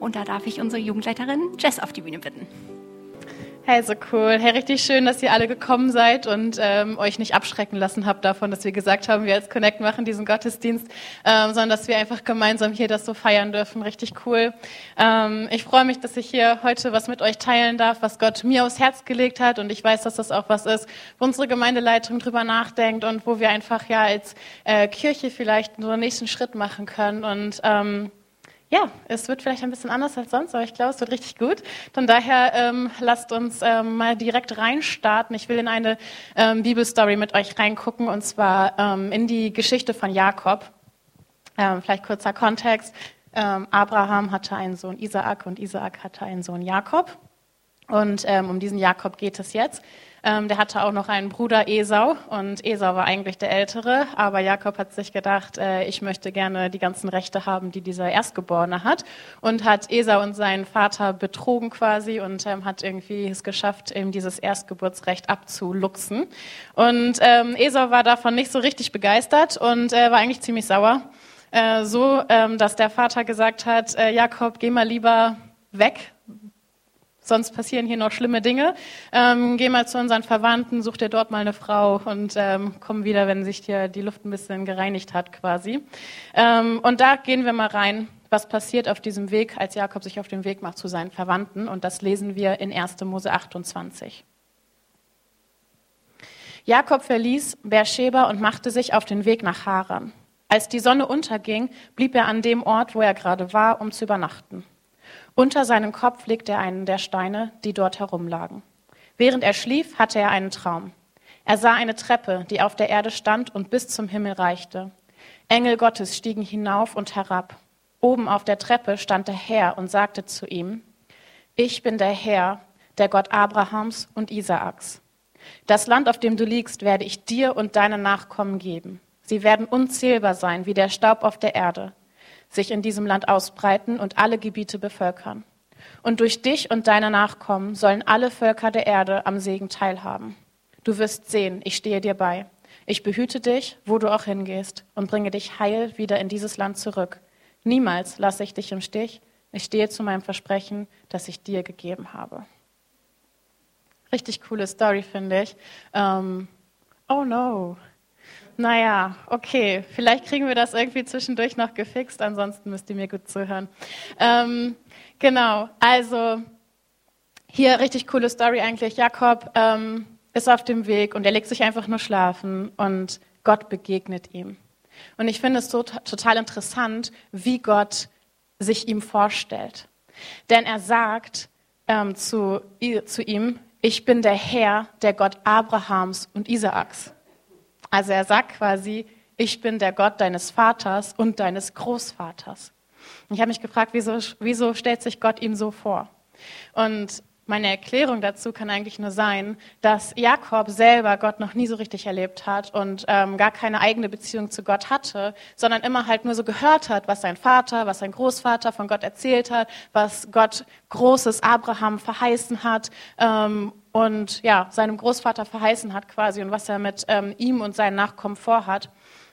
Und da darf ich unsere Jugendleiterin Jess auf die Bühne bitten. Hey, so cool. Hey, richtig schön, dass ihr alle gekommen seid und ähm, euch nicht abschrecken lassen habt davon, dass wir gesagt haben, wir als Connect machen diesen Gottesdienst, ähm, sondern dass wir einfach gemeinsam hier das so feiern dürfen. Richtig cool. Ähm, ich freue mich, dass ich hier heute was mit euch teilen darf, was Gott mir aufs Herz gelegt hat und ich weiß, dass das auch was ist, wo unsere Gemeindeleitung drüber nachdenkt und wo wir einfach ja als äh, Kirche vielleicht so einen nächsten Schritt machen können und ähm, ja, es wird vielleicht ein bisschen anders als sonst, aber ich glaube, es wird richtig gut. Von daher ähm, lasst uns ähm, mal direkt reinstarten. Ich will in eine ähm, Bibelstory mit euch reingucken und zwar ähm, in die Geschichte von Jakob. Ähm, vielleicht kurzer Kontext. Ähm, Abraham hatte einen Sohn Isaak und Isaak hatte einen Sohn Jakob. Und ähm, um diesen Jakob geht es jetzt. Ähm, der hatte auch noch einen Bruder Esau und Esau war eigentlich der Ältere, aber Jakob hat sich gedacht, äh, ich möchte gerne die ganzen Rechte haben, die dieser Erstgeborene hat und hat Esau und seinen Vater betrogen quasi und ähm, hat irgendwie es geschafft, eben dieses Erstgeburtsrecht abzuluxen. Und ähm, Esau war davon nicht so richtig begeistert und äh, war eigentlich ziemlich sauer. Äh, so, ähm, dass der Vater gesagt hat, äh, Jakob, geh mal lieber weg, sonst passieren hier noch schlimme Dinge. Ähm, geh mal zu unseren Verwandten, such dir dort mal eine Frau und ähm, komm wieder, wenn sich hier die Luft ein bisschen gereinigt hat quasi. Ähm, und da gehen wir mal rein, was passiert auf diesem Weg, als Jakob sich auf den Weg macht zu seinen Verwandten. Und das lesen wir in 1. Mose 28. Jakob verließ Beersheba und machte sich auf den Weg nach Haran. Als die Sonne unterging, blieb er an dem Ort, wo er gerade war, um zu übernachten. Unter seinem Kopf legte er einen der Steine, die dort herumlagen. Während er schlief, hatte er einen Traum. Er sah eine Treppe, die auf der Erde stand und bis zum Himmel reichte. Engel Gottes stiegen hinauf und herab. Oben auf der Treppe stand der Herr und sagte zu ihm, Ich bin der Herr, der Gott Abrahams und Isaaks. Das Land, auf dem du liegst, werde ich dir und deinen Nachkommen geben. Sie werden unzählbar sein wie der Staub auf der Erde sich in diesem Land ausbreiten und alle Gebiete bevölkern. Und durch dich und deine Nachkommen sollen alle Völker der Erde am Segen teilhaben. Du wirst sehen, ich stehe dir bei. Ich behüte dich, wo du auch hingehst, und bringe dich heil wieder in dieses Land zurück. Niemals lasse ich dich im Stich. Ich stehe zu meinem Versprechen, das ich dir gegeben habe. Richtig coole Story, finde ich. Um, ähm, oh no, naja, okay, vielleicht kriegen wir das irgendwie zwischendurch noch gefixt, ansonsten müsst ihr mir gut zuhören. Ähm, genau, also hier richtig coole Story eigentlich. Jakob ähm, ist auf dem Weg und er legt sich einfach nur schlafen und Gott begegnet ihm. Und ich finde es so total interessant, wie Gott sich ihm vorstellt. Denn er sagt ähm, zu, zu ihm, ich bin der Herr, der Gott Abrahams und Isaaks. Also er sagt quasi, ich bin der Gott deines Vaters und deines Großvaters. Ich habe mich gefragt, wieso, wieso stellt sich Gott ihm so vor? Und meine Erklärung dazu kann eigentlich nur sein, dass Jakob selber Gott noch nie so richtig erlebt hat und ähm, gar keine eigene Beziehung zu Gott hatte, sondern immer halt nur so gehört hat, was sein Vater, was sein Großvater von Gott erzählt hat, was Gott Großes Abraham verheißen hat ähm, und ja seinem Großvater verheißen hat quasi und was er mit ähm, ihm und seinen Nachkommen vorhat.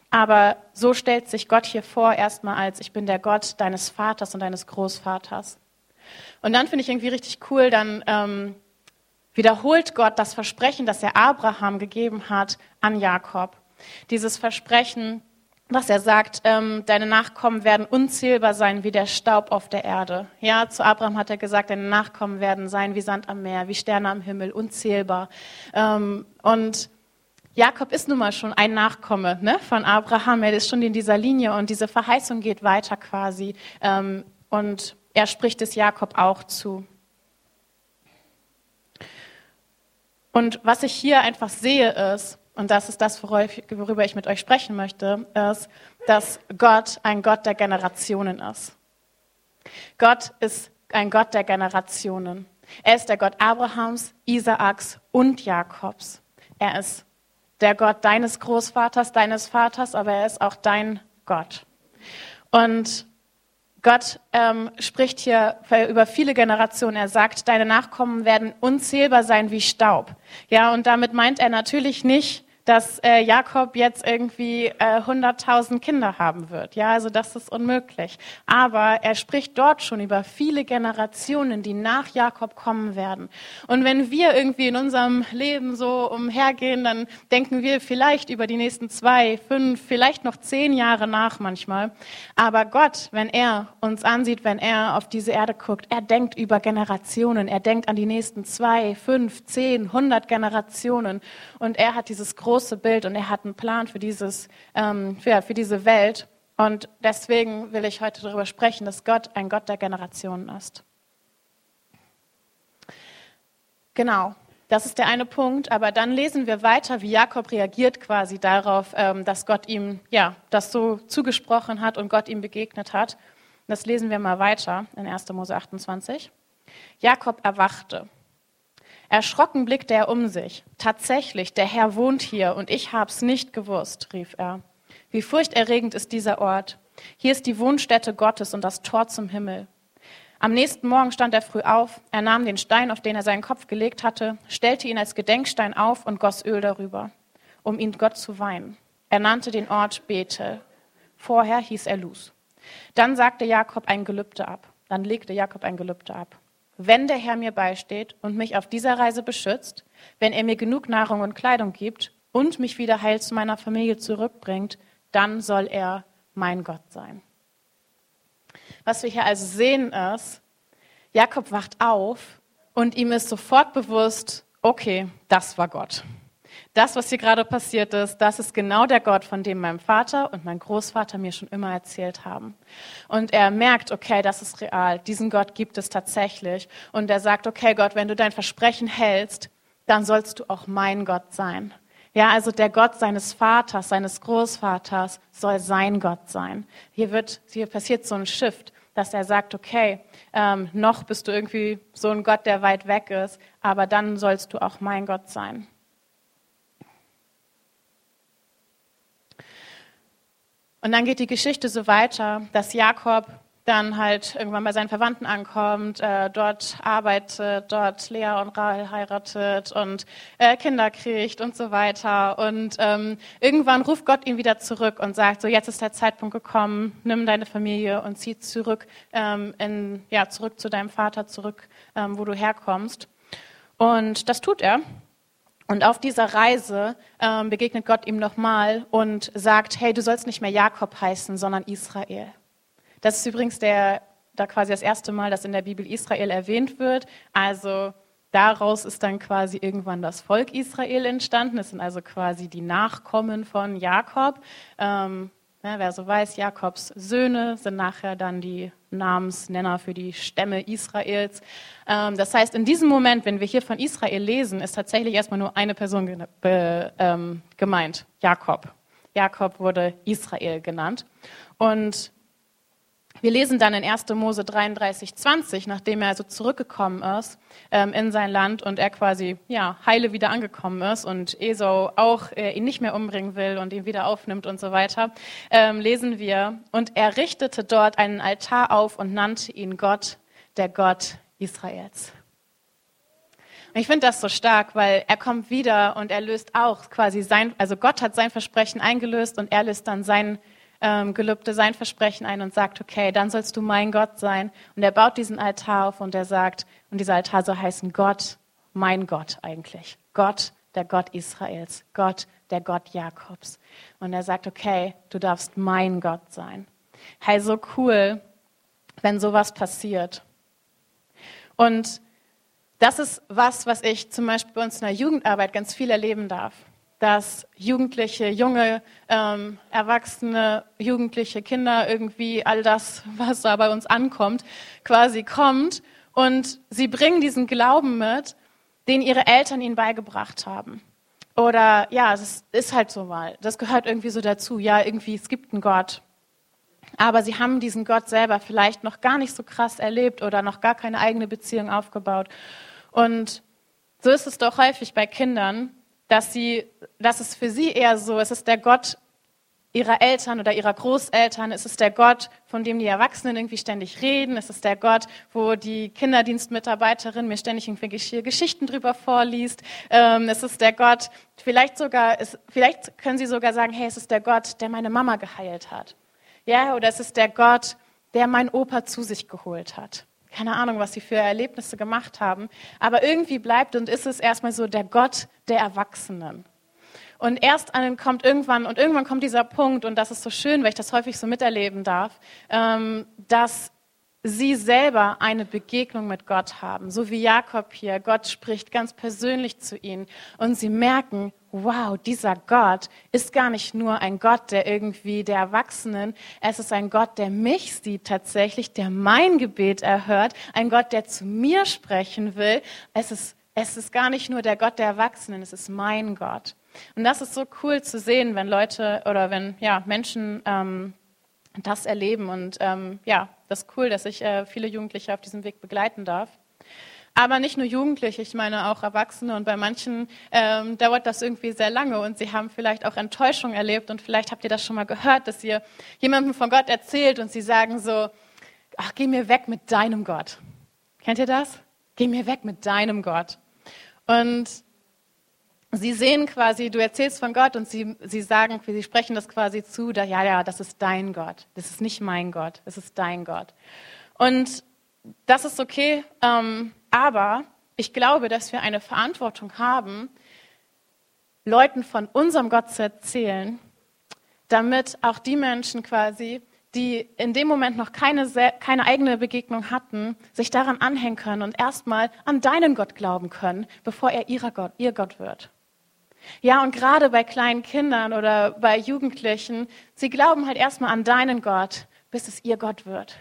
Aber so stellt sich Gott hier vor erstmal als ich bin der Gott deines Vaters und deines Großvaters. Und dann finde ich irgendwie richtig cool, dann ähm, wiederholt Gott das Versprechen, das er Abraham gegeben hat an Jakob. Dieses Versprechen, was er sagt, ähm, deine Nachkommen werden unzählbar sein wie der Staub auf der Erde. Ja, zu Abraham hat er gesagt, deine Nachkommen werden sein wie Sand am Meer, wie Sterne am Himmel, unzählbar. Ähm, und Jakob ist nun mal schon ein Nachkomme ne, von Abraham. Er ist schon in dieser Linie und diese Verheißung geht weiter quasi. Ähm, und er spricht es Jakob auch zu. Und was ich hier einfach sehe ist, und das ist das, worüber ich mit euch sprechen möchte, ist, dass Gott ein Gott der Generationen ist. Gott ist ein Gott der Generationen. Er ist der Gott Abrahams, Isaaks und Jakobs. Er ist der Gott deines Großvaters, deines Vaters, aber er ist auch dein Gott. Und Gott ähm, spricht hier über viele Generationen. Er sagt, deine Nachkommen werden unzählbar sein wie Staub. Ja, und damit meint er natürlich nicht dass äh, Jakob jetzt irgendwie äh, 100.000 Kinder haben wird. Ja, also das ist unmöglich. Aber er spricht dort schon über viele Generationen, die nach Jakob kommen werden. Und wenn wir irgendwie in unserem Leben so umhergehen, dann denken wir vielleicht über die nächsten zwei, fünf, vielleicht noch zehn Jahre nach manchmal. Aber Gott, wenn er uns ansieht, wenn er auf diese Erde guckt, er denkt über Generationen. Er denkt an die nächsten zwei, fünf, zehn, hundert Generationen. Und er hat dieses große große Bild und er hat einen Plan für, dieses, ähm, für, für diese Welt. Und deswegen will ich heute darüber sprechen, dass Gott ein Gott der Generationen ist. Genau, das ist der eine Punkt. Aber dann lesen wir weiter, wie Jakob reagiert quasi darauf, ähm, dass Gott ihm ja das so zugesprochen hat und Gott ihm begegnet hat. Das lesen wir mal weiter in 1. Mose 28. Jakob erwachte. Erschrocken blickte er um sich. Tatsächlich, der Herr wohnt hier und ich hab's nicht gewusst, rief er. Wie furchterregend ist dieser Ort. Hier ist die Wohnstätte Gottes und das Tor zum Himmel. Am nächsten Morgen stand er früh auf, er nahm den Stein, auf den er seinen Kopf gelegt hatte, stellte ihn als Gedenkstein auf und goss Öl darüber, um ihn Gott zu weihen. Er nannte den Ort Bethel. Vorher hieß er Luz. Dann sagte Jakob ein Gelübde ab. Dann legte Jakob ein Gelübde ab. Wenn der Herr mir beisteht und mich auf dieser Reise beschützt, wenn er mir genug Nahrung und Kleidung gibt und mich wieder heil zu meiner Familie zurückbringt, dann soll er mein Gott sein. Was wir hier also sehen ist, Jakob wacht auf und ihm ist sofort bewusst, okay, das war Gott das, was hier gerade passiert ist, das ist genau der Gott, von dem mein Vater und mein Großvater mir schon immer erzählt haben. Und er merkt, okay, das ist real, diesen Gott gibt es tatsächlich. Und er sagt, okay Gott, wenn du dein Versprechen hältst, dann sollst du auch mein Gott sein. Ja, also der Gott seines Vaters, seines Großvaters soll sein Gott sein. Hier wird, hier passiert so ein Shift, dass er sagt, okay, ähm, noch bist du irgendwie so ein Gott, der weit weg ist, aber dann sollst du auch mein Gott sein. Und dann geht die Geschichte so weiter, dass Jakob dann halt irgendwann bei seinen Verwandten ankommt, äh, dort arbeitet, dort Lea und Rahel heiratet und äh, Kinder kriegt und so weiter. Und ähm, irgendwann ruft Gott ihn wieder zurück und sagt, so jetzt ist der Zeitpunkt gekommen, nimm deine Familie und zieh zurück, ähm, in, ja, zurück zu deinem Vater, zurück, ähm, wo du herkommst. Und das tut er. Und auf dieser Reise ähm, begegnet Gott ihm nochmal und sagt, hey, du sollst nicht mehr Jakob heißen, sondern Israel. Das ist übrigens der, da quasi das erste Mal, dass in der Bibel Israel erwähnt wird. Also daraus ist dann quasi irgendwann das Volk Israel entstanden. Es sind also quasi die Nachkommen von Jakob. Ähm, ja, wer so weiß, Jakobs Söhne sind nachher dann die Namensnenner für die Stämme Israels. Ähm, das heißt, in diesem Moment, wenn wir hier von Israel lesen, ist tatsächlich erstmal nur eine Person ähm, gemeint, Jakob. Jakob wurde Israel genannt. Und wir lesen dann in 1. Mose 33, 20, nachdem er also zurückgekommen ist ähm, in sein Land und er quasi ja, heile wieder angekommen ist und Esau auch äh, ihn nicht mehr umbringen will und ihn wieder aufnimmt und so weiter, ähm, lesen wir, und er richtete dort einen Altar auf und nannte ihn Gott, der Gott Israels. Und ich finde das so stark, weil er kommt wieder und er löst auch quasi sein, also Gott hat sein Versprechen eingelöst und er löst dann sein ähm, Gelübde, sein Versprechen ein und sagt, okay, dann sollst du mein Gott sein. Und er baut diesen Altar auf und er sagt, und dieser Altar soll heißen Gott, mein Gott eigentlich. Gott, der Gott Israels. Gott, der Gott Jakobs. Und er sagt, okay, du darfst mein Gott sein. Hey, so cool, wenn sowas passiert. Und das ist was, was ich zum Beispiel bei uns in der Jugendarbeit ganz viel erleben darf dass Jugendliche, junge, ähm, Erwachsene, Jugendliche, Kinder, irgendwie all das, was da bei uns ankommt, quasi kommt und sie bringen diesen Glauben mit, den ihre Eltern ihnen beigebracht haben. Oder ja, es ist halt so mal. Das gehört irgendwie so dazu. Ja, irgendwie, es gibt einen Gott. Aber sie haben diesen Gott selber vielleicht noch gar nicht so krass erlebt oder noch gar keine eigene Beziehung aufgebaut. Und so ist es doch häufig bei Kindern, dass, sie, dass es für sie eher so, es ist der Gott ihrer Eltern oder ihrer Großeltern? Ist es der Gott, von dem die Erwachsenen irgendwie ständig reden? Ist es der Gott, wo die Kinderdienstmitarbeiterin mir ständig irgendwelche Geschichten drüber vorliest? Ähm, ist es der Gott, vielleicht sogar, ist, vielleicht können sie sogar sagen, hey, es ist der Gott, der meine Mama geheilt hat. Ja, oder es ist der Gott, der meinen Opa zu sich geholt hat. Keine Ahnung, was sie für Erlebnisse gemacht haben. Aber irgendwie bleibt und ist es erstmal so der Gott der Erwachsenen. Und erst kommt irgendwann, und irgendwann kommt dieser Punkt, und das ist so schön, weil ich das häufig so miterleben darf, ähm, dass sie selber eine Begegnung mit Gott haben, so wie Jakob hier. Gott spricht ganz persönlich zu ihnen und sie merken, wow, dieser Gott ist gar nicht nur ein Gott, der irgendwie der Erwachsenen, es ist ein Gott, der mich sieht tatsächlich, der mein Gebet erhört, ein Gott, der zu mir sprechen will. Es ist, es ist gar nicht nur der Gott der Erwachsenen, es ist mein Gott. Und das ist so cool zu sehen, wenn Leute oder wenn ja, Menschen ähm, das erleben. Und ähm, ja, das ist cool, dass ich äh, viele Jugendliche auf diesem Weg begleiten darf. Aber nicht nur Jugendliche, ich meine auch Erwachsene. Und bei manchen ähm, dauert das irgendwie sehr lange und sie haben vielleicht auch Enttäuschung erlebt. Und vielleicht habt ihr das schon mal gehört, dass ihr jemandem von Gott erzählt und sie sagen so, ach, geh mir weg mit deinem Gott. Kennt ihr das? Geh mir weg mit deinem Gott. Und Sie sehen quasi, du erzählst von Gott und sie, sie sagen, sie sprechen das quasi zu, da, ja, ja, das ist dein Gott. Das ist nicht mein Gott, das ist dein Gott. Und das ist okay, ähm, aber ich glaube, dass wir eine Verantwortung haben, Leuten von unserem Gott zu erzählen, damit auch die Menschen quasi, die in dem Moment noch keine, keine eigene Begegnung hatten, sich daran anhängen können und erstmal an deinen Gott glauben können, bevor er ihrer Gott, ihr Gott wird. Ja, und gerade bei kleinen Kindern oder bei Jugendlichen, sie glauben halt erstmal an deinen Gott, bis es ihr Gott wird.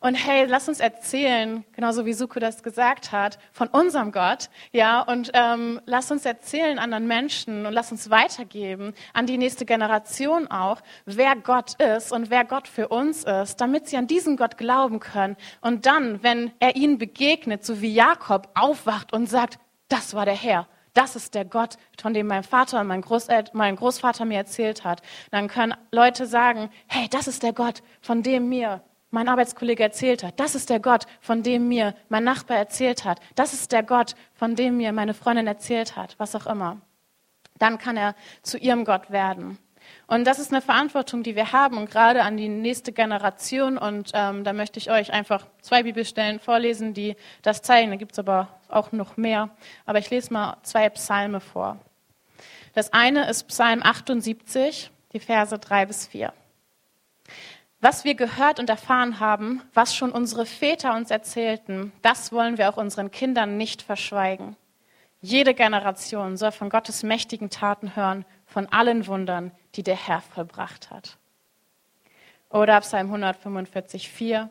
Und hey, lass uns erzählen, genauso wie Suko das gesagt hat, von unserem Gott, ja, und ähm, lass uns erzählen anderen Menschen und lass uns weitergeben an die nächste Generation auch, wer Gott ist und wer Gott für uns ist, damit sie an diesen Gott glauben können. Und dann, wenn er ihnen begegnet, so wie Jakob aufwacht und sagt, das war der Herr, das ist der Gott, von dem mein Vater und mein, Großel mein Großvater mir erzählt hat. Dann können Leute sagen, hey, das ist der Gott, von dem mir mein Arbeitskollege erzählt hat. Das ist der Gott, von dem mir mein Nachbar erzählt hat. Das ist der Gott, von dem mir meine Freundin erzählt hat, was auch immer. Dann kann er zu ihrem Gott werden. Und das ist eine Verantwortung, die wir haben und gerade an die nächste Generation. Und ähm, da möchte ich euch einfach zwei Bibelstellen vorlesen, die das zeigen. Da gibt es aber auch noch mehr. Aber ich lese mal zwei Psalme vor. Das eine ist Psalm 78, die Verse 3 bis 4. Was wir gehört und erfahren haben, was schon unsere Väter uns erzählten, das wollen wir auch unseren Kindern nicht verschweigen. Jede Generation soll von Gottes mächtigen Taten hören, von allen Wundern, die der Herr vollbracht hat. Oder Psalm 145, 4.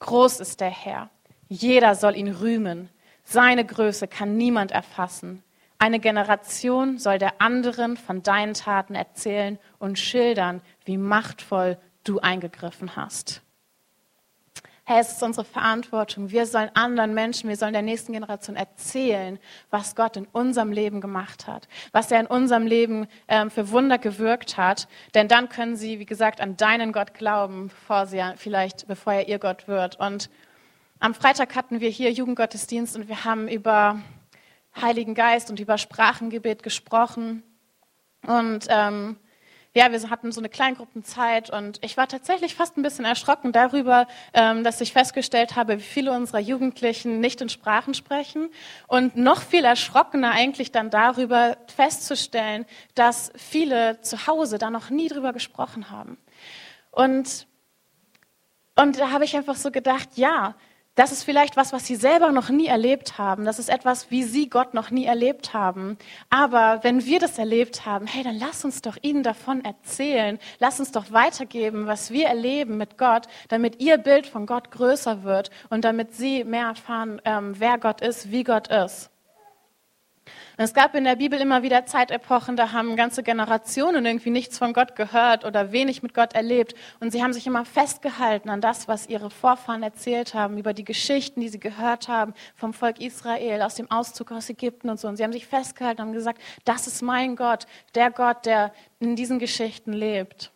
Groß ist der Herr. Jeder soll ihn rühmen. Seine Größe kann niemand erfassen. Eine Generation soll der anderen von deinen Taten erzählen und schildern, wie machtvoll du eingegriffen hast. Hey, es ist unsere Verantwortung. Wir sollen anderen Menschen, wir sollen der nächsten Generation erzählen, was Gott in unserem Leben gemacht hat, was er in unserem Leben ähm, für Wunder gewirkt hat. Denn dann können sie, wie gesagt, an deinen Gott glauben, bevor sie vielleicht, bevor er ihr Gott wird. Und am Freitag hatten wir hier Jugendgottesdienst und wir haben über Heiligen Geist und über Sprachengebet gesprochen. Und ähm, ja, wir hatten so eine Kleingruppenzeit und ich war tatsächlich fast ein bisschen erschrocken darüber, ähm, dass ich festgestellt habe, wie viele unserer Jugendlichen nicht in Sprachen sprechen und noch viel erschrockener eigentlich dann darüber festzustellen, dass viele zu Hause da noch nie drüber gesprochen haben. Und, und da habe ich einfach so gedacht, ja, das ist vielleicht was, was sie selber noch nie erlebt haben. Das ist etwas, wie sie Gott noch nie erlebt haben. Aber wenn wir das erlebt haben, hey, dann lass uns doch ihnen davon erzählen. Lass uns doch weitergeben, was wir erleben mit Gott, damit ihr Bild von Gott größer wird und damit sie mehr erfahren, ähm, wer Gott ist, wie Gott ist. Es gab in der Bibel immer wieder Zeitepochen, da haben ganze Generationen irgendwie nichts von Gott gehört oder wenig mit Gott erlebt. Und sie haben sich immer festgehalten an das, was ihre Vorfahren erzählt haben, über die Geschichten, die sie gehört haben vom Volk Israel, aus dem Auszug aus Ägypten und so. Und sie haben sich festgehalten und gesagt, das ist mein Gott, der Gott, der in diesen Geschichten lebt.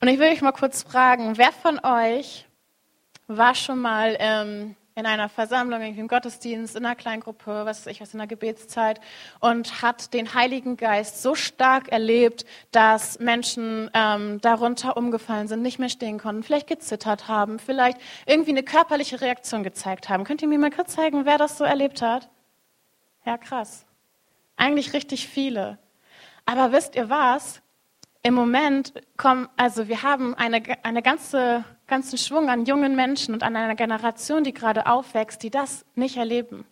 Und ich will euch mal kurz fragen, wer von euch war schon mal ähm, in einer Versammlung, im Gottesdienst, in einer Kleingruppe, was weiß ich was, in einer Gebetszeit und hat den Heiligen Geist so stark erlebt, dass Menschen ähm, darunter umgefallen sind, nicht mehr stehen konnten, vielleicht gezittert haben, vielleicht irgendwie eine körperliche Reaktion gezeigt haben. Könnt ihr mir mal kurz zeigen, wer das so erlebt hat? Ja, krass. Eigentlich richtig viele. Aber wisst ihr was? Im Moment kommen, also wir haben eine, eine ganze ganzen Schwung an jungen Menschen und an einer Generation, die gerade aufwächst, die das nicht erleben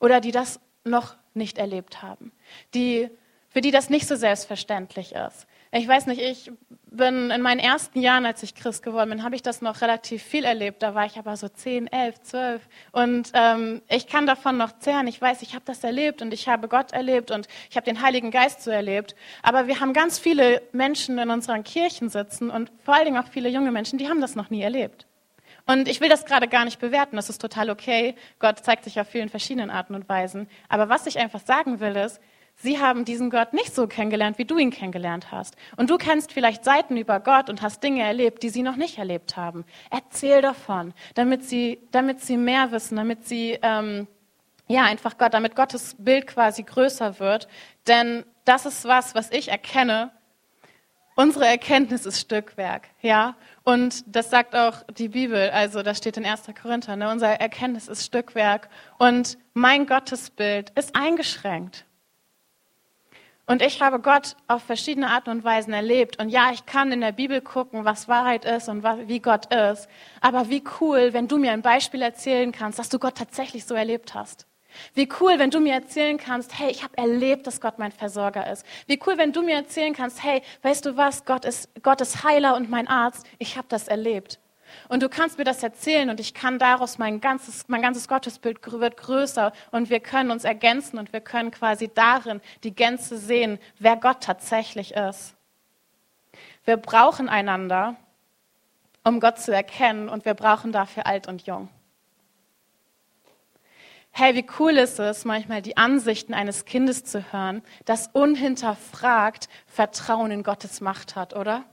oder die das noch nicht erlebt haben, die, für die das nicht so selbstverständlich ist. Ich weiß nicht, ich bin in meinen ersten Jahren, als ich Christ geworden bin, habe ich das noch relativ viel erlebt. Da war ich aber so 10, 11, 12. Und ähm, ich kann davon noch zehren. Ich weiß, ich habe das erlebt und ich habe Gott erlebt und ich habe den Heiligen Geist so erlebt. Aber wir haben ganz viele Menschen in unseren Kirchen sitzen und vor allen Dingen auch viele junge Menschen, die haben das noch nie erlebt. Und ich will das gerade gar nicht bewerten, das ist total okay. Gott zeigt sich auf vielen verschiedenen Arten und Weisen. Aber was ich einfach sagen will, ist, Sie haben diesen Gott nicht so kennengelernt, wie du ihn kennengelernt hast. Und du kennst vielleicht Seiten über Gott und hast Dinge erlebt, die sie noch nicht erlebt haben. Erzähl davon, damit sie, damit sie mehr wissen, damit sie, ähm, ja, einfach Gott, damit Gottes Bild quasi größer wird. Denn das ist was, was ich erkenne. Unsere Erkenntnis ist Stückwerk, ja. Und das sagt auch die Bibel, also das steht in 1. Korinther, ne? unser Erkenntnis ist Stückwerk. Und mein Gottesbild ist eingeschränkt. Und ich habe Gott auf verschiedene Arten und Weisen erlebt. Und ja, ich kann in der Bibel gucken, was Wahrheit ist und wie Gott ist. Aber wie cool, wenn du mir ein Beispiel erzählen kannst, dass du Gott tatsächlich so erlebt hast. Wie cool, wenn du mir erzählen kannst, hey, ich habe erlebt, dass Gott mein Versorger ist. Wie cool, wenn du mir erzählen kannst, hey, weißt du was, Gott ist, Gott ist Heiler und mein Arzt. Ich habe das erlebt. Und du kannst mir das erzählen und ich kann daraus mein ganzes, mein ganzes Gottesbild wird größer und wir können uns ergänzen und wir können quasi darin die Gänze sehen, wer Gott tatsächlich ist. Wir brauchen einander, um Gott zu erkennen und wir brauchen dafür alt und jung. Hey, wie cool ist es, manchmal die Ansichten eines Kindes zu hören, das unhinterfragt Vertrauen in Gottes Macht hat, oder?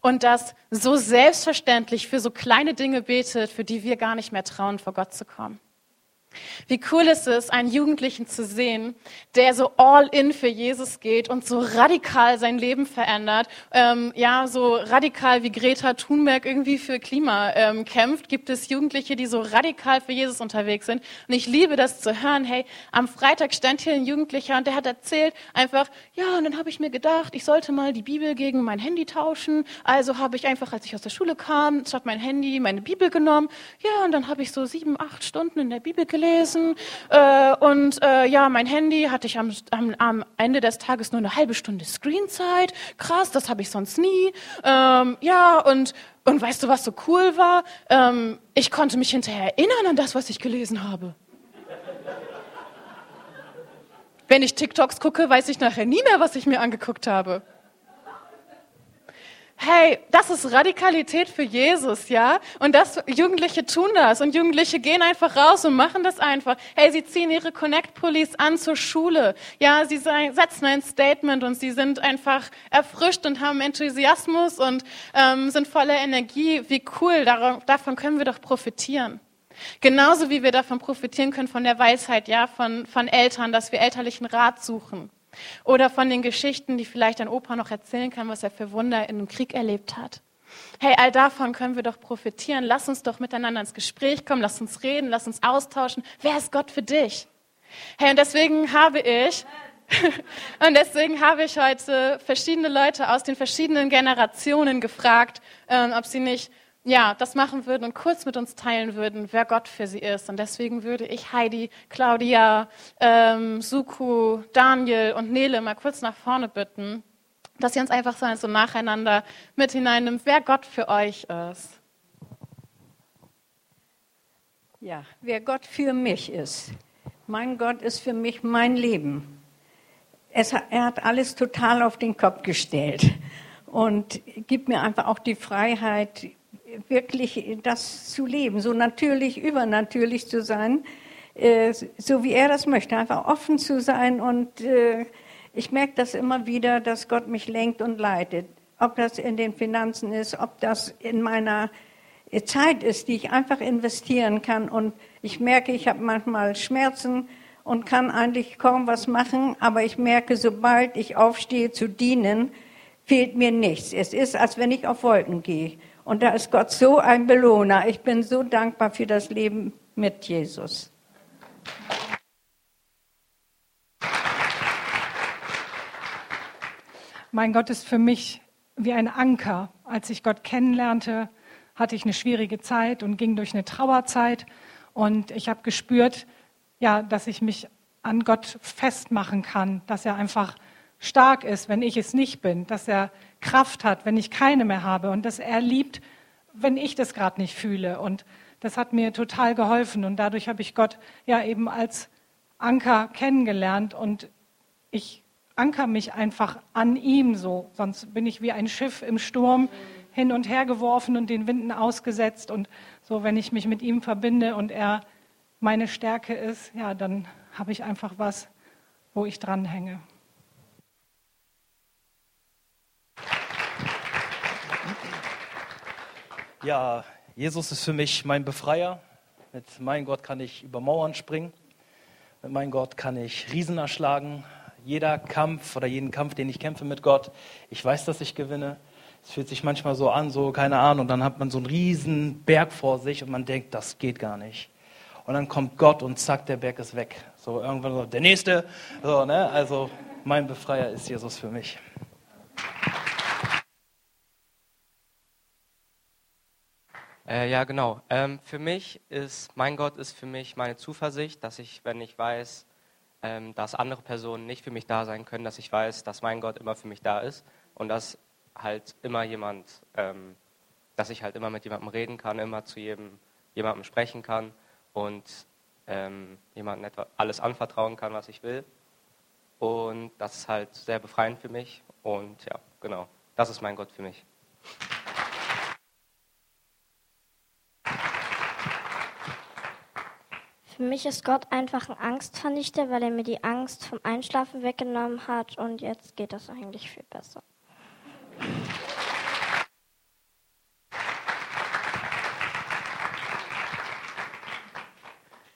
Und das so selbstverständlich für so kleine Dinge betet, für die wir gar nicht mehr trauen, vor Gott zu kommen. Wie cool ist es, einen Jugendlichen zu sehen, der so all in für Jesus geht und so radikal sein Leben verändert. Ähm, ja, so radikal wie Greta Thunberg irgendwie für Klima ähm, kämpft, gibt es Jugendliche, die so radikal für Jesus unterwegs sind. Und ich liebe das zu hören. Hey, am Freitag stand hier ein Jugendlicher und der hat erzählt einfach, ja, und dann habe ich mir gedacht, ich sollte mal die Bibel gegen mein Handy tauschen. Also habe ich einfach, als ich aus der Schule kam, statt mein Handy meine Bibel genommen. Ja, und dann habe ich so sieben, acht Stunden in der Bibel gelesen gelesen äh, und äh, ja, mein Handy hatte ich am, am, am, Ende des Tages nur eine halbe Stunde Screenzeit. Krass, das habe ich sonst nie. Ähm, ja, und, und weißt du, was so cool war? Ähm, ich konnte mich hinterher erinnern an das, was ich gelesen habe. Wenn ich TikToks gucke, weiß ich nachher nie mehr, was ich mir angeguckt habe. Hey, das ist Radikalität für Jesus, ja? Und das, Jugendliche tun das und Jugendliche gehen einfach raus und machen das einfach. Hey, sie ziehen ihre Connect-Pullis an zur Schule. Ja, sie setzen ein Statement und sie sind einfach erfrischt und haben Enthusiasmus und ähm, sind voller Energie. Wie cool, davon können wir doch profitieren. Genauso wie wir davon profitieren können von der Weisheit, ja, von, von Eltern, dass wir elterlichen Rat suchen. Oder von den Geschichten, die vielleicht ein Opa noch erzählen kann, was er für Wunder in einem Krieg erlebt hat. Hey, all davon können wir doch profitieren. Lass uns doch miteinander ins Gespräch kommen, lass uns reden, lass uns austauschen. Wer ist Gott für dich? Hey, und deswegen habe ich, und deswegen habe ich heute verschiedene Leute aus den verschiedenen Generationen gefragt, ähm, ob sie nicht ja, das machen würden und kurz mit uns teilen würden, wer Gott für sie ist. Und deswegen würde ich Heidi, Claudia, ähm, Suku, Daniel und Nele mal kurz nach vorne bitten, dass sie uns einfach so, so nacheinander mit hineinnimmt, wer Gott für euch ist. Ja, wer Gott für mich ist. Mein Gott ist für mich mein Leben. Es, er hat alles total auf den Kopf gestellt und gibt mir einfach auch die Freiheit, wirklich das zu leben, so natürlich, übernatürlich zu sein, äh, so wie er das möchte, einfach offen zu sein. Und äh, ich merke das immer wieder, dass Gott mich lenkt und leitet. ob das in den Finanzen ist, ob das in meiner Zeit ist, die ich einfach investieren kann. Und ich merke, ich habe manchmal Schmerzen und kann eigentlich kaum was machen, aber ich merke, sobald ich aufstehe zu dienen, fehlt mir nichts. Es ist, als wenn ich auf Wolken gehe. Und da ist Gott so ein Belohner. Ich bin so dankbar für das Leben mit Jesus. Mein Gott ist für mich wie ein Anker. Als ich Gott kennenlernte, hatte ich eine schwierige Zeit und ging durch eine Trauerzeit. Und ich habe gespürt, ja, dass ich mich an Gott festmachen kann, dass er einfach stark ist, wenn ich es nicht bin, dass er Kraft hat, wenn ich keine mehr habe und dass er liebt, wenn ich das gerade nicht fühle. Und das hat mir total geholfen und dadurch habe ich Gott ja eben als Anker kennengelernt und ich anker mich einfach an ihm so, sonst bin ich wie ein Schiff im Sturm hin und her geworfen und den Winden ausgesetzt und so, wenn ich mich mit ihm verbinde und er meine Stärke ist, ja, dann habe ich einfach was, wo ich dranhänge. Ja, Jesus ist für mich mein Befreier. Mit meinem Gott kann ich über Mauern springen. Mit meinem Gott kann ich Riesen erschlagen. Jeder Kampf oder jeden Kampf, den ich kämpfe mit Gott, ich weiß, dass ich gewinne. Es fühlt sich manchmal so an, so keine Ahnung, und dann hat man so einen riesen Berg vor sich und man denkt, das geht gar nicht. Und dann kommt Gott und zack, der Berg ist weg. So irgendwann so, der nächste. So, ne? Also mein Befreier ist Jesus für mich. Äh, ja, genau. Ähm, für mich ist, mein Gott ist für mich meine Zuversicht, dass ich, wenn ich weiß, ähm, dass andere Personen nicht für mich da sein können, dass ich weiß, dass mein Gott immer für mich da ist und dass halt immer jemand, ähm, dass ich halt immer mit jemandem reden kann, immer zu jedem, jemandem sprechen kann und ähm, jemandem etwa alles anvertrauen kann, was ich will. Und das ist halt sehr befreiend für mich. Und ja, genau, das ist mein Gott für mich. Für mich ist Gott einfach ein Angstvernichter, weil er mir die Angst vom Einschlafen weggenommen hat und jetzt geht das eigentlich viel besser.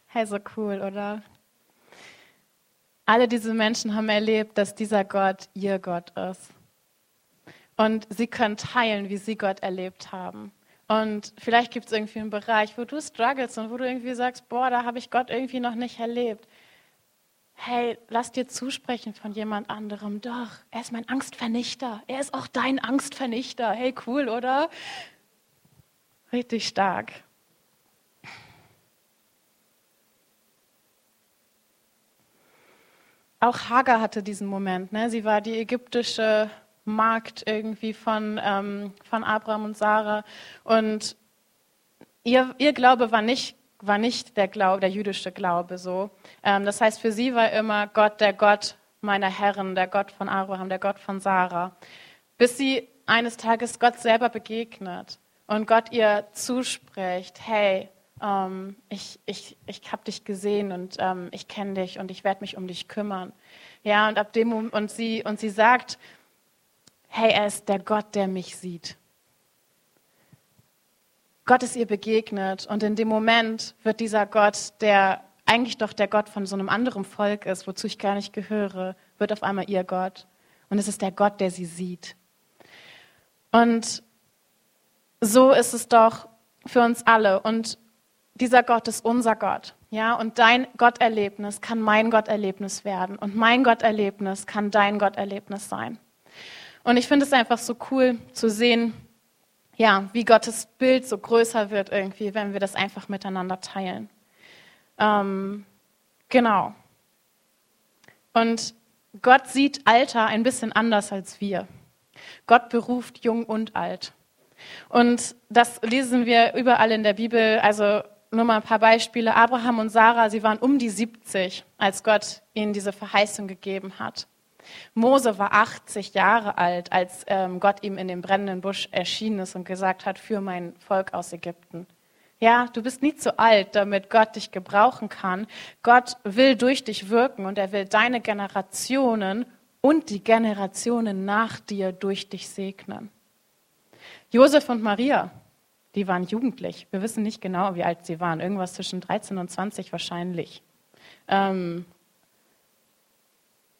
Hey, so cool, oder? Alle diese Menschen haben erlebt, dass dieser Gott ihr Gott ist. Und sie können teilen, wie sie Gott erlebt haben. Und vielleicht gibt es irgendwie einen Bereich, wo du struggles und wo du irgendwie sagst, boah, da habe ich Gott irgendwie noch nicht erlebt. Hey, lass dir zusprechen von jemand anderem. Doch, er ist mein Angstvernichter. Er ist auch dein Angstvernichter. Hey, cool, oder? Richtig stark. Auch Hagar hatte diesen Moment. Ne? Sie war die ägyptische Markt irgendwie von, ähm, von Abraham und Sarah. Und ihr, ihr Glaube war nicht, war nicht der, Glaube, der jüdische Glaube so. Ähm, das heißt, für sie war immer Gott der Gott meiner Herren, der Gott von Abraham, der Gott von Sarah. Bis sie eines Tages Gott selber begegnet und Gott ihr zuspricht, hey, ähm, ich, ich, ich habe dich gesehen und ähm, ich kenne dich und ich werde mich um dich kümmern. Ja, und ab dem und sie und sie sagt, hey, er ist der Gott, der mich sieht. Gott ist ihr begegnet und in dem Moment wird dieser Gott, der eigentlich doch der Gott von so einem anderen Volk ist, wozu ich gar nicht gehöre, wird auf einmal ihr Gott. Und es ist der Gott, der sie sieht. Und so ist es doch für uns alle. Und dieser Gott ist unser Gott. Ja, und dein Gotterlebnis kann mein Gotterlebnis werden. Und mein Gotterlebnis kann dein Gotterlebnis sein. Und ich finde es einfach so cool zu sehen, ja, wie Gottes Bild so größer wird irgendwie, wenn wir das einfach miteinander teilen. Ähm, genau. Und Gott sieht Alter ein bisschen anders als wir. Gott beruft jung und alt. Und das lesen wir überall in der Bibel. Also nur mal ein paar Beispiele. Abraham und Sarah, sie waren um die 70, als Gott ihnen diese Verheißung gegeben hat. Mose war 80 Jahre alt, als ähm, Gott ihm in dem brennenden Busch erschienen ist und gesagt hat, für mein Volk aus Ägypten. Ja, du bist nie zu alt, damit Gott dich gebrauchen kann. Gott will durch dich wirken und er will deine Generationen und die Generationen nach dir durch dich segnen. Josef und Maria, die waren jugendlich. Wir wissen nicht genau, wie alt sie waren. Irgendwas zwischen 13 und 20 wahrscheinlich. Ähm,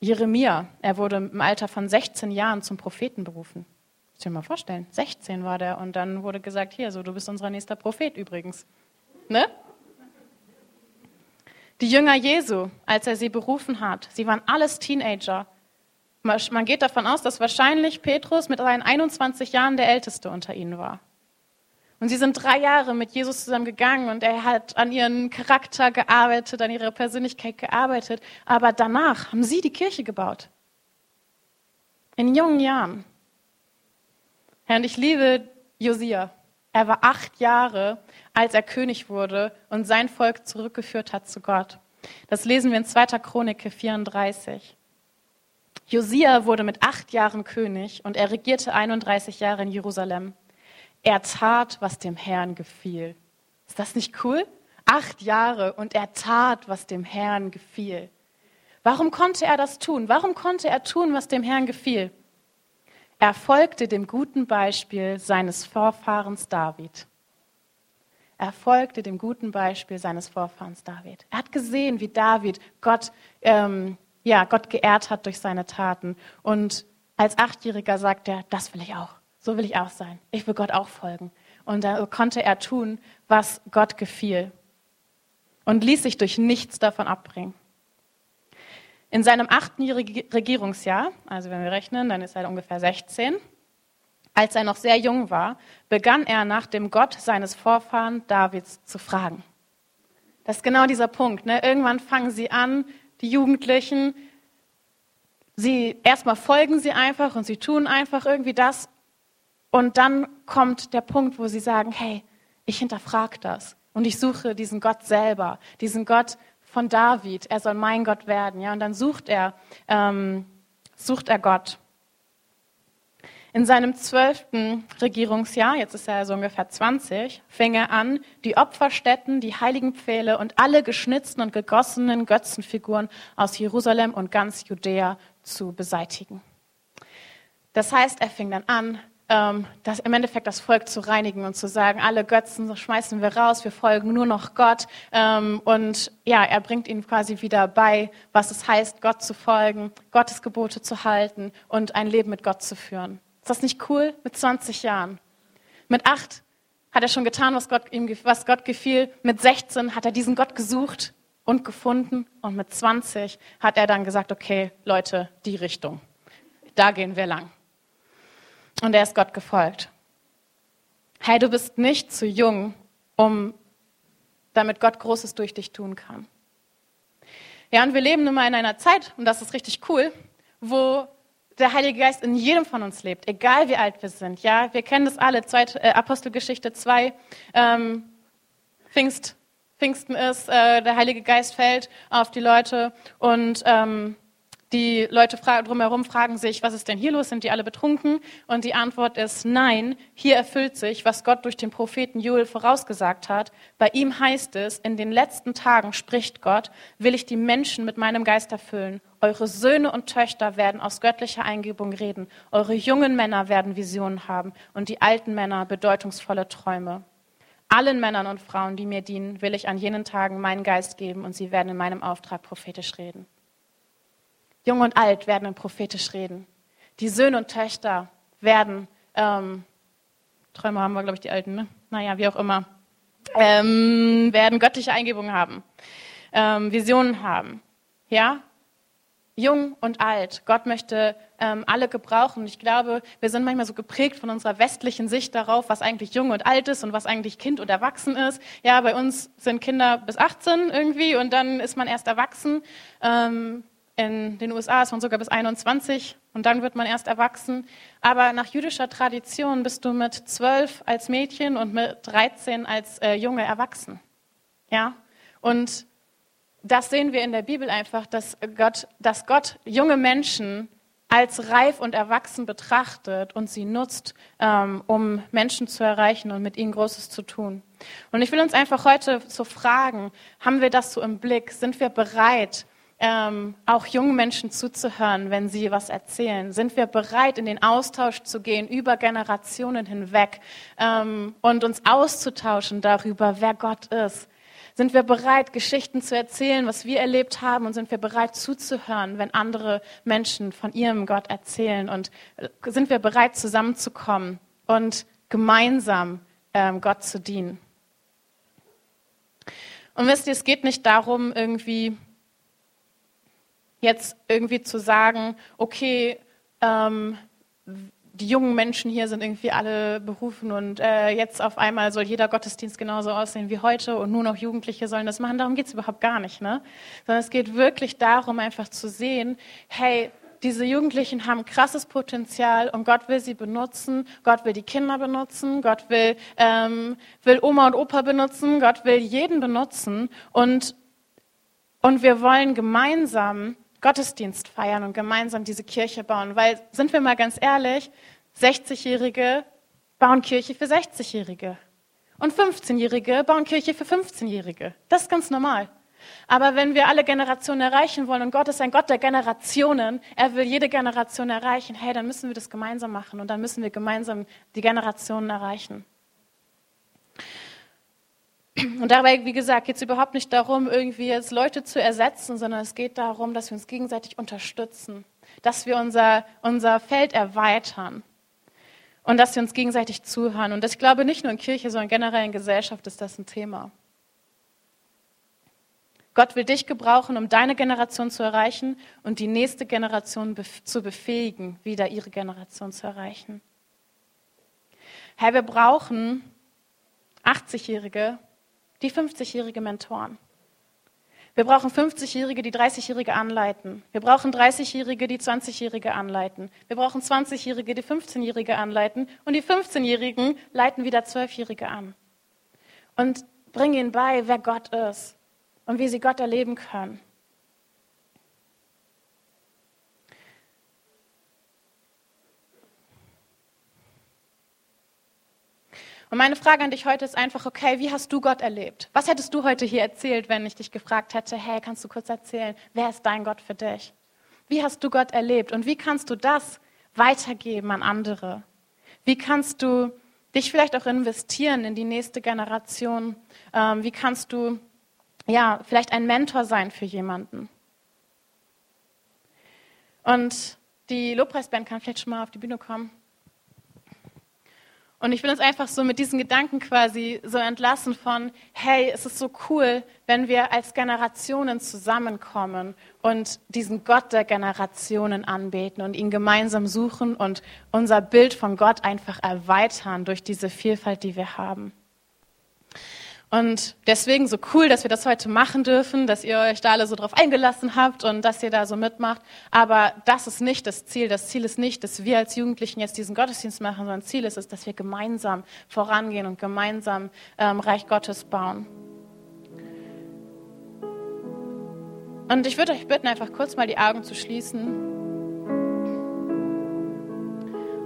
Jeremia, er wurde im Alter von 16 Jahren zum Propheten berufen. Muss dir mal vorstellen, 16 war der und dann wurde gesagt, hier, so du bist unser nächster Prophet übrigens. Ne? Die Jünger Jesu, als er sie berufen hat, sie waren alles Teenager. Man geht davon aus, dass wahrscheinlich Petrus mit seinen 21 Jahren der Älteste unter ihnen war. Und sie sind drei Jahre mit Jesus zusammen gegangen und er hat an ihren Charakter gearbeitet, an ihrer Persönlichkeit gearbeitet. Aber danach haben sie die Kirche gebaut. In jungen Jahren. Herr, und ich liebe Josia. Er war acht Jahre, als er König wurde und sein Volk zurückgeführt hat zu Gott. Das lesen wir in 2. Chronik 34. Josia wurde mit acht Jahren König und er regierte 31 Jahre in Jerusalem. Er tat, was dem Herrn gefiel. Ist das nicht cool? Acht Jahre und er tat, was dem Herrn gefiel. Warum konnte er das tun? Warum konnte er tun, was dem Herrn gefiel? Er folgte dem guten Beispiel seines Vorfahrens David. Er folgte dem guten Beispiel seines Vorfahrens David. Er hat gesehen, wie David Gott, ähm, ja, Gott geehrt hat durch seine Taten. Und als Achtjähriger sagt er, das will ich auch. So will ich auch sein. Ich will Gott auch folgen. Und da konnte er tun, was Gott gefiel. Und ließ sich durch nichts davon abbringen. In seinem achten Regierungsjahr, also wenn wir rechnen, dann ist er ungefähr 16, als er noch sehr jung war, begann er nach dem Gott seines Vorfahren Davids zu fragen. Das ist genau dieser Punkt. Ne? Irgendwann fangen sie an, die Jugendlichen, sie erstmal folgen sie einfach und sie tun einfach irgendwie das, und dann kommt der Punkt, wo sie sagen, hey, ich hinterfrage das und ich suche diesen Gott selber, diesen Gott von David. Er soll mein Gott werden. Ja, und dann sucht er, ähm, sucht er Gott. In seinem zwölften Regierungsjahr, jetzt ist er so ungefähr 20, fing er an, die Opferstätten, die heiligen Pfähle und alle geschnitzten und gegossenen Götzenfiguren aus Jerusalem und ganz Judäa zu beseitigen. Das heißt, er fing dann an, ähm, das, im Endeffekt das Volk zu reinigen und zu sagen, alle Götzen schmeißen wir raus, wir folgen nur noch Gott. Ähm, und ja, er bringt ihnen quasi wieder bei, was es heißt, Gott zu folgen, Gottes Gebote zu halten und ein Leben mit Gott zu führen. Ist das nicht cool? Mit 20 Jahren. Mit acht hat er schon getan, was Gott, ihm, was Gott gefiel. Mit 16 hat er diesen Gott gesucht und gefunden. Und mit 20 hat er dann gesagt, okay, Leute, die Richtung. Da gehen wir lang. Und er ist Gott gefolgt. Hey, du bist nicht zu jung, um damit Gott Großes durch dich tun kann. Ja, und wir leben nun mal in einer Zeit, und das ist richtig cool, wo der Heilige Geist in jedem von uns lebt, egal wie alt wir sind. Ja, wir kennen das alle. Zweit, äh, Apostelgeschichte 2, ähm, Pfingst, Pfingsten ist, äh, der Heilige Geist fällt auf die Leute und ähm, die Leute drumherum fragen sich, was ist denn hier los? Sind die alle betrunken? Und die Antwort ist nein, hier erfüllt sich, was Gott durch den Propheten Joel vorausgesagt hat. Bei ihm heißt es, in den letzten Tagen spricht Gott, will ich die Menschen mit meinem Geist erfüllen. Eure Söhne und Töchter werden aus göttlicher Eingebung reden. Eure jungen Männer werden Visionen haben und die alten Männer bedeutungsvolle Träume. Allen Männern und Frauen, die mir dienen, will ich an jenen Tagen meinen Geist geben und sie werden in meinem Auftrag prophetisch reden. Jung und alt werden prophetisch reden. Die Söhne und Töchter werden, ähm, Träume haben wir, glaube ich, die Alten, ne? Naja, wie auch immer, ähm, werden göttliche Eingebungen haben, ähm, Visionen haben. Ja? Jung und alt. Gott möchte ähm, alle gebrauchen. Ich glaube, wir sind manchmal so geprägt von unserer westlichen Sicht darauf, was eigentlich jung und alt ist und was eigentlich Kind und erwachsen ist. Ja, bei uns sind Kinder bis 18 irgendwie und dann ist man erst erwachsen. Ähm, in den USA ist man sogar bis 21 und dann wird man erst erwachsen. Aber nach jüdischer Tradition bist du mit 12 als Mädchen und mit 13 als äh, Junge erwachsen. Ja? Und das sehen wir in der Bibel einfach, dass Gott, dass Gott junge Menschen als reif und erwachsen betrachtet und sie nutzt, ähm, um Menschen zu erreichen und mit ihnen Großes zu tun. Und ich will uns einfach heute so fragen, haben wir das so im Blick? Sind wir bereit, ähm, auch jungen Menschen zuzuhören, wenn sie was erzählen? Sind wir bereit, in den Austausch zu gehen über Generationen hinweg ähm, und uns auszutauschen darüber, wer Gott ist? Sind wir bereit, Geschichten zu erzählen, was wir erlebt haben? Und sind wir bereit zuzuhören, wenn andere Menschen von ihrem Gott erzählen? Und äh, sind wir bereit, zusammenzukommen und gemeinsam ähm, Gott zu dienen? Und wisst ihr, es geht nicht darum, irgendwie jetzt irgendwie zu sagen, okay, ähm, die jungen Menschen hier sind irgendwie alle berufen und äh, jetzt auf einmal soll jeder Gottesdienst genauso aussehen wie heute und nur noch Jugendliche sollen das machen. Darum geht es überhaupt gar nicht. Ne? Sondern es geht wirklich darum, einfach zu sehen, hey, diese Jugendlichen haben krasses Potenzial und Gott will sie benutzen. Gott will die Kinder benutzen. Gott will, ähm, will Oma und Opa benutzen. Gott will jeden benutzen. Und, und wir wollen gemeinsam Gottesdienst feiern und gemeinsam diese Kirche bauen. Weil, sind wir mal ganz ehrlich, 60-Jährige bauen Kirche für 60-Jährige. Und 15-Jährige bauen Kirche für 15-Jährige. Das ist ganz normal. Aber wenn wir alle Generationen erreichen wollen und Gott ist ein Gott der Generationen, er will jede Generation erreichen, hey, dann müssen wir das gemeinsam machen und dann müssen wir gemeinsam die Generationen erreichen. Und dabei, wie gesagt, geht es überhaupt nicht darum, irgendwie jetzt Leute zu ersetzen, sondern es geht darum, dass wir uns gegenseitig unterstützen, dass wir unser, unser Feld erweitern und dass wir uns gegenseitig zuhören. Und ich glaube, nicht nur in Kirche, sondern generell in Gesellschaft ist das ein Thema. Gott will dich gebrauchen, um deine Generation zu erreichen und die nächste Generation zu befähigen, wieder ihre Generation zu erreichen. Herr, wir brauchen 80-Jährige, die 50-jährige Mentoren. Wir brauchen 50-Jährige, die 30-Jährige anleiten. Wir brauchen 30-Jährige, die 20-Jährige anleiten. Wir brauchen 20-Jährige, die 15-Jährige anleiten. Und die 15-Jährigen leiten wieder 12-Jährige an. Und bringen ihnen bei, wer Gott ist und wie sie Gott erleben können. Und meine Frage an dich heute ist einfach, okay, wie hast du Gott erlebt? Was hättest du heute hier erzählt, wenn ich dich gefragt hätte, hey, kannst du kurz erzählen, wer ist dein Gott für dich? Wie hast du Gott erlebt und wie kannst du das weitergeben an andere? Wie kannst du dich vielleicht auch investieren in die nächste Generation? Ähm, wie kannst du ja vielleicht ein Mentor sein für jemanden? Und die Lobpreisband kann vielleicht schon mal auf die Bühne kommen. Und ich will uns einfach so mit diesen Gedanken quasi so entlassen von, hey, es ist so cool, wenn wir als Generationen zusammenkommen und diesen Gott der Generationen anbeten und ihn gemeinsam suchen und unser Bild von Gott einfach erweitern durch diese Vielfalt, die wir haben. Und deswegen so cool, dass wir das heute machen dürfen, dass ihr euch da alle so drauf eingelassen habt und dass ihr da so mitmacht. Aber das ist nicht das Ziel. Das Ziel ist nicht, dass wir als Jugendlichen jetzt diesen Gottesdienst machen, sondern Ziel ist es, dass wir gemeinsam vorangehen und gemeinsam ähm, Reich Gottes bauen. Und ich würde euch bitten, einfach kurz mal die Augen zu schließen.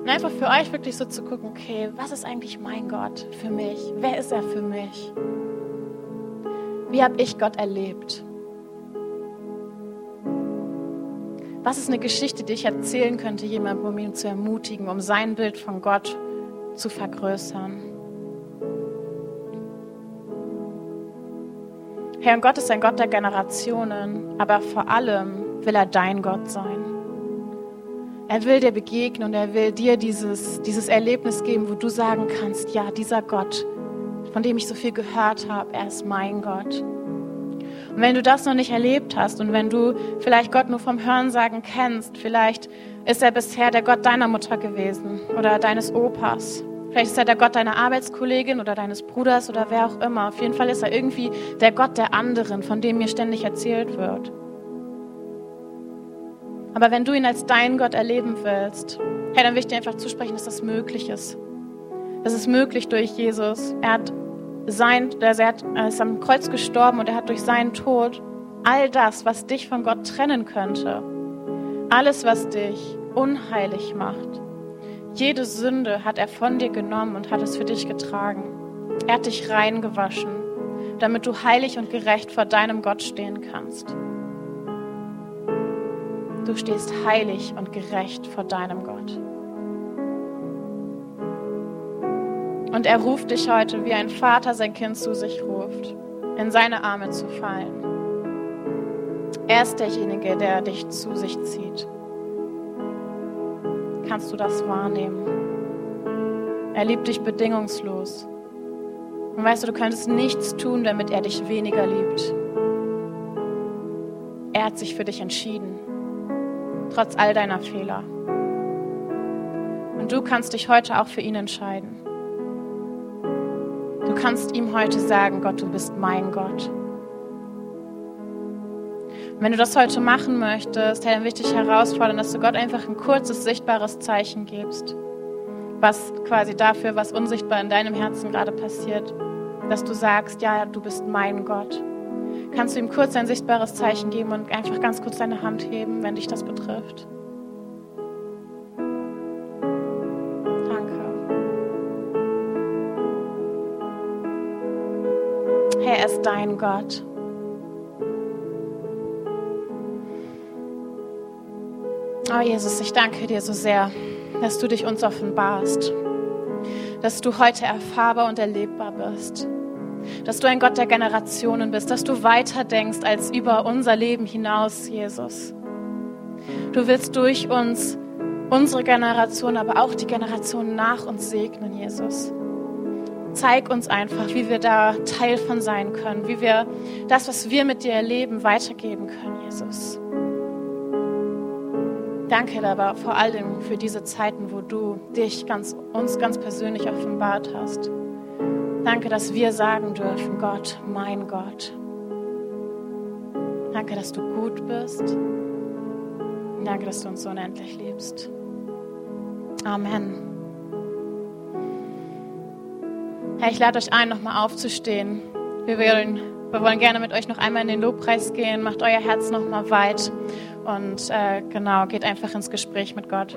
Und einfach für euch wirklich so zu gucken, okay, was ist eigentlich mein Gott für mich? Wer ist er für mich? Wie habe ich Gott erlebt? Was ist eine Geschichte, die ich erzählen könnte, jemandem, um ihn zu ermutigen, um sein Bild von Gott zu vergrößern? Herr, Gott ist ein Gott der Generationen, aber vor allem will er dein Gott sein. Er will dir begegnen und er will dir dieses, dieses Erlebnis geben, wo du sagen kannst, ja, dieser Gott, von dem ich so viel gehört habe, er ist mein Gott. Und wenn du das noch nicht erlebt hast und wenn du vielleicht Gott nur vom Hörensagen kennst, vielleicht ist er bisher der Gott deiner Mutter gewesen oder deines Opas. Vielleicht ist er der Gott deiner Arbeitskollegin oder deines Bruders oder wer auch immer. Auf jeden Fall ist er irgendwie der Gott der anderen, von dem mir ständig erzählt wird. Aber wenn du ihn als deinen Gott erleben willst, hey, dann will ich dir einfach zusprechen, dass das möglich ist. Das ist möglich durch Jesus. Er hat sein, er ist am Kreuz gestorben und er hat durch seinen Tod all das, was dich von Gott trennen könnte, alles, was dich unheilig macht, jede Sünde hat er von dir genommen und hat es für dich getragen. Er hat dich reingewaschen, damit du heilig und gerecht vor deinem Gott stehen kannst. Du stehst heilig und gerecht vor deinem Gott. Und er ruft dich heute, wie ein Vater sein Kind zu sich ruft, in seine Arme zu fallen. Er ist derjenige, der dich zu sich zieht. Kannst du das wahrnehmen? Er liebt dich bedingungslos. Und weißt du, du könntest nichts tun, damit er dich weniger liebt. Er hat sich für dich entschieden, trotz all deiner Fehler. Und du kannst dich heute auch für ihn entscheiden. Du kannst ihm heute sagen, Gott, du bist mein Gott. Und wenn du das heute machen möchtest, dann will ich dich herausfordern, dass du Gott einfach ein kurzes, sichtbares Zeichen gibst. Was quasi dafür, was unsichtbar in deinem Herzen gerade passiert, dass du sagst, ja, du bist mein Gott. Kannst du ihm kurz ein sichtbares Zeichen geben und einfach ganz kurz deine Hand heben, wenn dich das betrifft? er ist dein Gott. Oh Jesus, ich danke dir so sehr, dass du dich uns offenbarst, dass du heute erfahrbar und erlebbar bist, dass du ein Gott der Generationen bist, dass du weiter denkst als über unser Leben hinaus, Jesus. Du willst durch uns unsere Generation, aber auch die Generationen nach uns segnen, Jesus. Zeig uns einfach, wie wir da Teil von sein können, wie wir das, was wir mit dir erleben, weitergeben können, Jesus. Danke aber vor allem für diese Zeiten, wo du dich ganz, uns ganz persönlich offenbart hast. Danke, dass wir sagen dürfen, Gott, mein Gott. Danke, dass du gut bist. Danke, dass du uns so unendlich liebst. Amen. Herr, ich lade euch ein, nochmal aufzustehen. Wir wollen, wir wollen gerne mit euch noch einmal in den Lobpreis gehen. Macht euer Herz nochmal weit und äh, genau, geht einfach ins Gespräch mit Gott.